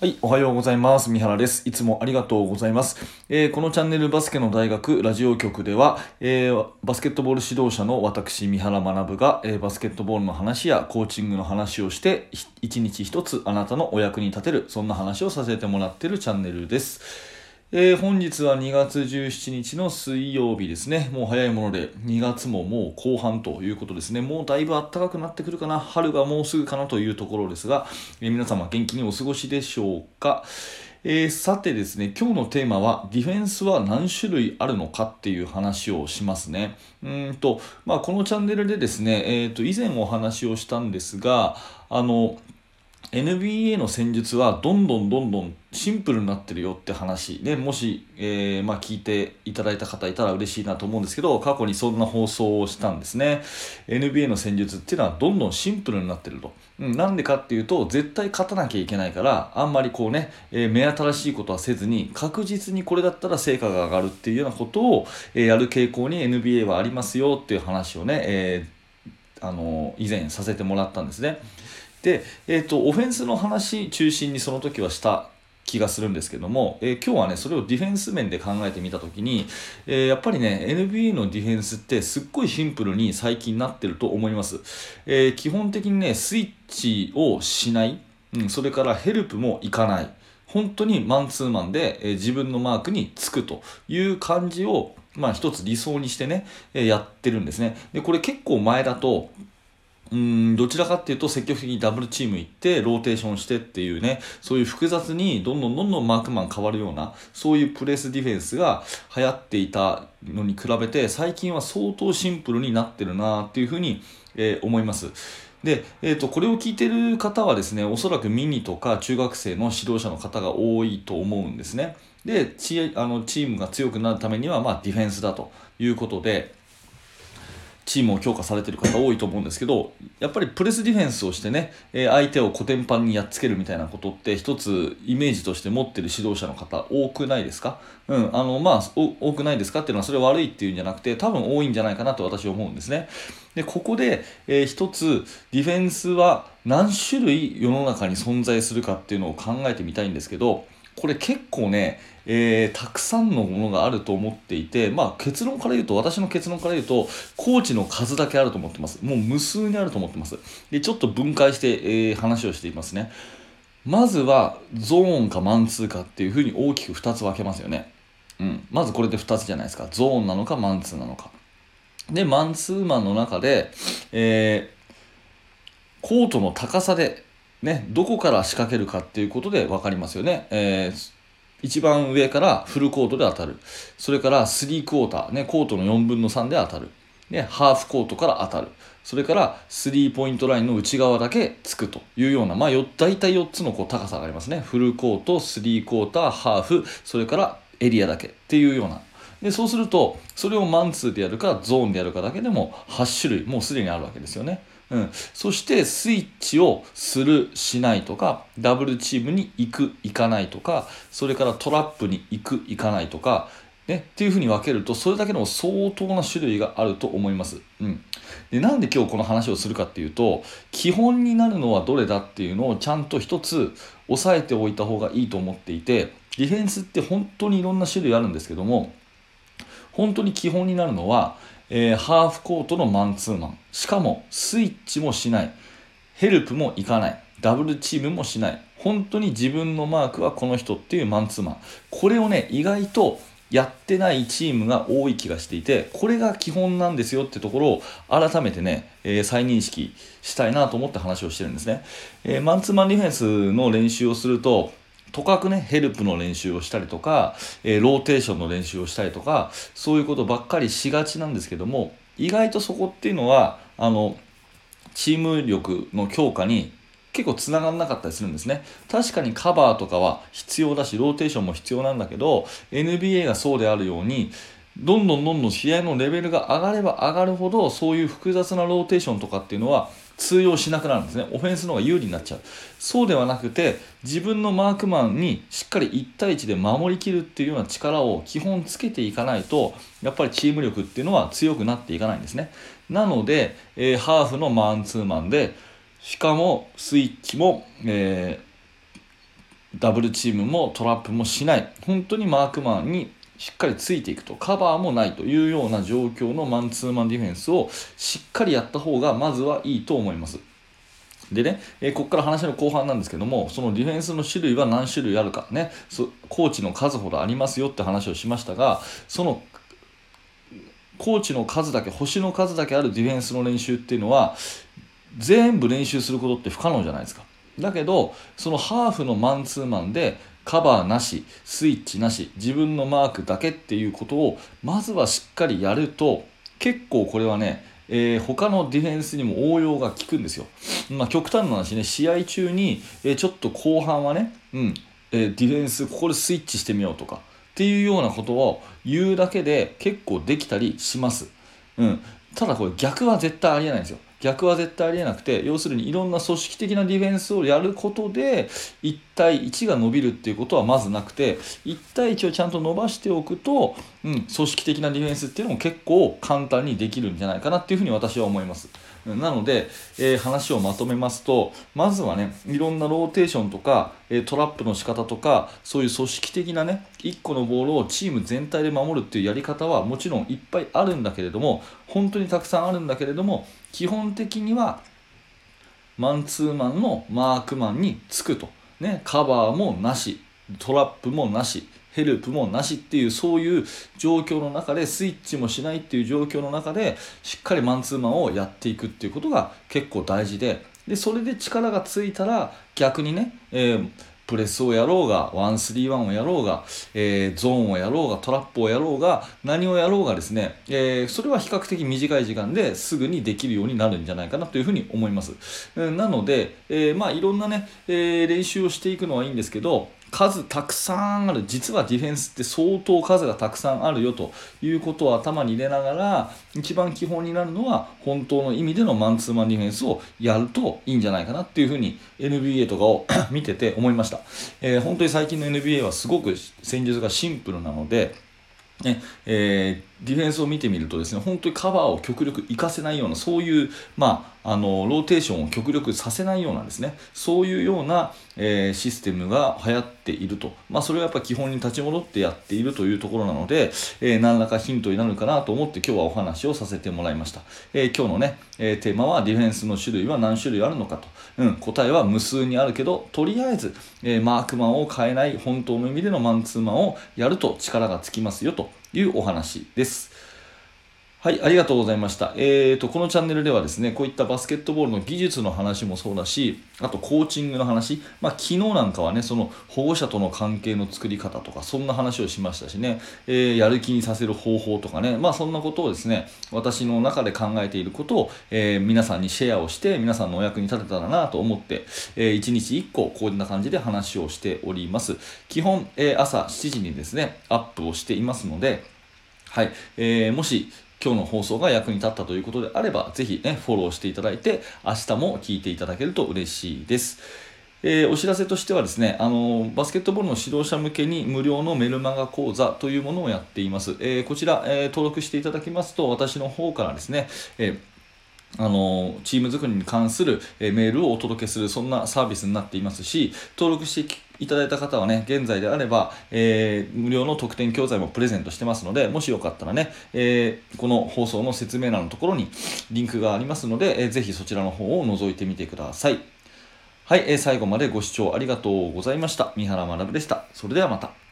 はい、おはようございます。三原です。いつもありがとうございます。えーこのチャンネルバスケの大学ラジオ局では、えーバスケットボール指導者の私、三原学が、えーバスケットボールの話やコーチングの話をして、一日一つあなたのお役に立てる、そんな話をさせてもらっているチャンネルです。えー本日は2月17日の水曜日ですね。もう早いもので、2月ももう後半ということですね。もうだいぶ暖かくなってくるかな。春がもうすぐかなというところですが、えー皆様元気にお過ごしでしょうか。えーさてですね、今日のテーマは、ディフェンスは何種類あるのかっていう話をしますね。うんと、まあ、このチャンネルでですね、えーと、以前お話をしたんですが、あの、NBA の戦術はどんどんどんどんシンプルになってるよって話。でもし、えーまあ、聞いていただいた方いたら嬉しいなと思うんですけど過去にそんな放送をしたんですね。NBA の戦術っていうのはどんどんシンプルになってると、うん、なんでかっていうと絶対勝たなきゃいけないからあんまりこうね、えー目新しいことはせずに確実にこれだったら成果が上がるっていうようなことを、えーやる傾向に NBA はありますよっていう話をね、えあの以前させてもらったんですね。で、えー、とオフェンスの話中心にその時はした気がするんですけども、えー今日はねそれをディフェンス面で考えてみた時に、えーやっぱりね NBA のディフェンスってすっごいシンプルに最近なってると思います、えー基本的にねスイッチをしない、うん、それからヘルプもいかない。本当にマンツーマンで、え自分のマークにつくという感じをまあ一つ理想にしてね、えやってるんですね。でこれ結構前だとうんどちらかっていうと積極的にダブルチーム行ってローテーションしてっていうねそういう複雑にどんどんどんどんマークマン変わるようなそういうプレスディフェンスが流行っていたのに比べて最近は相当シンプルになってるなっていうふうに、えー思います。で、えー、とこれを聞いてる方はですねおそらくミニとか中学生の指導者の方が多いと思うんですね。でチあのチームが強くなるためには、まあ、ディフェンスだということでチームを強化されてる方多いと思うんですけどやっぱりプレスディフェンスをしてね、相手をコテンパンにやっつけるみたいなことって一つイメージとして持ってる指導者の方多くないですか？うんあのまあ多くないですかっていうのはそれ悪いっていうんじゃなくて多分多いんじゃないかなと私は思うんですね。でここで、えー一つディフェンスは何種類世の中に存在するかっていうのを考えてみたいんですけどこれ結構ね、えーたくさんのものがあると思っていて、まあ、結論から言うと私の結論から言うとコーチの数だけあると思ってます。もう無数にあると思ってます。でちょっと分解して、えー話をしていますね。まずはゾーンかマンツーかっていうふうに大きく2つ分けますよね、うん、まずこれで2つじゃないですか。ゾーンなのかマンツーなのか。でマンツーマンの中で、えーコートの高さで、ね、どこから仕掛けるかっていうことで分かりますよね。えー一番上からフルコートで当たる。それからスリークォーター、ね、コートの4分の3で当たる。で、ハーフコートから当たる。それからスリーポイントラインの内側だけつくというような、まあ、よ大体4つのこう高さがありますね。フルコート、スリークォーター、ハーフ、それからエリアだけっていうような。でそうするとそれをマンツーでやるかゾーンでやるかだけでも8種類もうすでにあるわけですよね。うん、そしてスイッチをするしないとかダブルチームに行く行かないとかそれからトラップに行く行かないとか、ね、っていうふうに分けるとそれだけの相当な種類があると思います。うん、でなんで今日この話をするかっていうと基本になるのはどれだっていうのをちゃんと一つ押さえておいた方がいいと思っていてディフェンスって本当にいろんな種類あるんですけども本当に基本になるのは、えーハーフコートのマンツーマン。しかもスイッチもしない。ヘルプもいかない。ダブルチームもしない。本当に自分のマークはこの人っていうマンツーマン。これをね意外とやってないチームが多い気がしていてこれが基本なんですよってところを改めてね、えー再認識したいなと思って話をしてるんですね、えーマンツーマンディフェンスの練習をするととかくねヘルプの練習をしたりとか、えーローテーションの練習をしたりとかそういうことばっかりしがちなんですけども意外とそこっていうのはあのチーム力の強化に結構つながらなかったりするんですね。確かにカバーとかは必要だしローテーションも必要なんだけど NBA がそうであるようにどんどんどんどん試合のレベルが上がれば上がるほどそういう複雑なローテーションとかっていうのは通用しなくなるんですね。オフェンスの方が有利になっちゃう。そうではなくて自分のマークマンにしっかり1対1で守りきるっていうような力を基本つけていかないとやっぱりチーム力っていうのは強くなっていかないんですね。なので、えーハーフのマンツーマンでしかもスイッチも、えーダブルチームもトラップもしない。本当にマークマンにしっかりついていくとカバーもないというような状況のマンツーマンディフェンスをしっかりやった方がまずはいいと思います。でね、えー、ここから話の後半なんですけども、そのディフェンスの種類は何種類あるかね、コーチの数ほどありますよって話をしましたが、そのコーチの数だけ、星の数だけあるディフェンスの練習っていうのは、全部練習することって不可能じゃないですか。だけど、そのハーフのマンツーマンでカバーなし、スイッチなし、自分のマークだけっていうことを、まずはしっかりやると、結構これはね、えー、他のディフェンスにも応用が効くんですよ。まあ、極端な話ね、試合中に、えー、ちょっと後半はね、うんえー、ディフェンス、ここでスイッチしてみようとか、っていうようなことを言うだけで結構できたりします。うん、ただこれ逆は絶対ありえないんですよ。逆は絶対ありえなくて要するにいろんな組織的なディフェンスをやることで1対1が伸びるっていうことはまずなくて1対1をちゃんと伸ばしておくと、うん、組織的なディフェンスっていうのも結構簡単にできるんじゃないかなっていうふうに私は思います。なので、えー、話をまとめますとまずはねいろんなローテーションとか、え、トラップの仕方とかそういう組織的なね1個のボールをチーム全体で守るっていうやり方はもちろんいっぱいあるんだけれども本当にたくさんあるんだけれども基本的にはマンツーマンのマークマンにつくと、ね、カバーもなしトラップもなし。ヘルプもなしっていうそういう状況の中でスイッチもしないっていう状況の中でしっかりマンツーマンをやっていくっていうことが結構大事ででそれで力がついたら逆にね、えープレスをやろうが、131をやろうが、えー、ゾーンをやろうが、トラップをやろうが、何をやろうがですね、えー、それは比較的短い時間ですぐにできるようになるんじゃないかなというふうに思います。なので、えー、まあいろんなね、え練習をしていくのはいいんですけど、数たくさんある。実はディフェンスって相当数がたくさんあるよということを頭に入れながら一番基本になるのは本当の意味でのマンツーマンディフェンスをやるといいんじゃないかなっていうふうに NBA とかを 見てて思いました、えー、本当に最近の NBA はすごく戦術がシンプルなのでねえー、ディフェンスを見てみるとですね本当にカバーを極力活かせないようなそういう、まあ、あのローテーションを極力させないようなですねそういうような、えー、システムが流行っていると、まあ、それはやっぱ基本に立ち戻ってやっているというところなので、えー、何らかヒントになるかなと思って今日はお話をさせてもらいました、えー、今日のね、えテーマはディフェンスの種類は何種類あるのかと、うん、答えは無数にあるけどとりあえず、えマークマンを変えない本当の意味でのマンツーマンをやると力がつきますよと。いうお話です。はい、ありがとうございました。えーと、このチャンネルではですね、こういったバスケットボールの技術の話もそうだし、あとコーチングの話、まあ、昨日なんかはね、その保護者との関係の作り方とか、そんな話をしましたしね、えー、やる気にさせる方法とかね、まあ、そんなことをですね、私の中で考えていることを、えー、皆さんにシェアをして、皆さんのお役に立てたらなと思って、えー、1日1個、こんな感じで話をしております。基本、え朝7時にですね、アップをしていますので、はい、えー、もし今日の放送が役に立ったということであれば、ぜひね、フォローしていただいて、明日も聞いていただけると嬉しいです。えー、お知らせとしてはですね、あのバスケットボールの指導者向けに無料のメルマガ講座というものをやっています。えー、こちら、え、登録していただきますと、私の方からですね、えあのチーム作りに関する、えメールをお届けするそんなサービスになっていますし登録していただいた方はね現在であれば、えー、無料の特典教材もプレゼントしてますのでもしよかったらね、えー、この放送の説明欄のところにリンクがありますので、えー、ぜひそちらの方を覗いてみてください。はい、えー、最後までご視聴ありがとうございました。三原学でした。それではまた。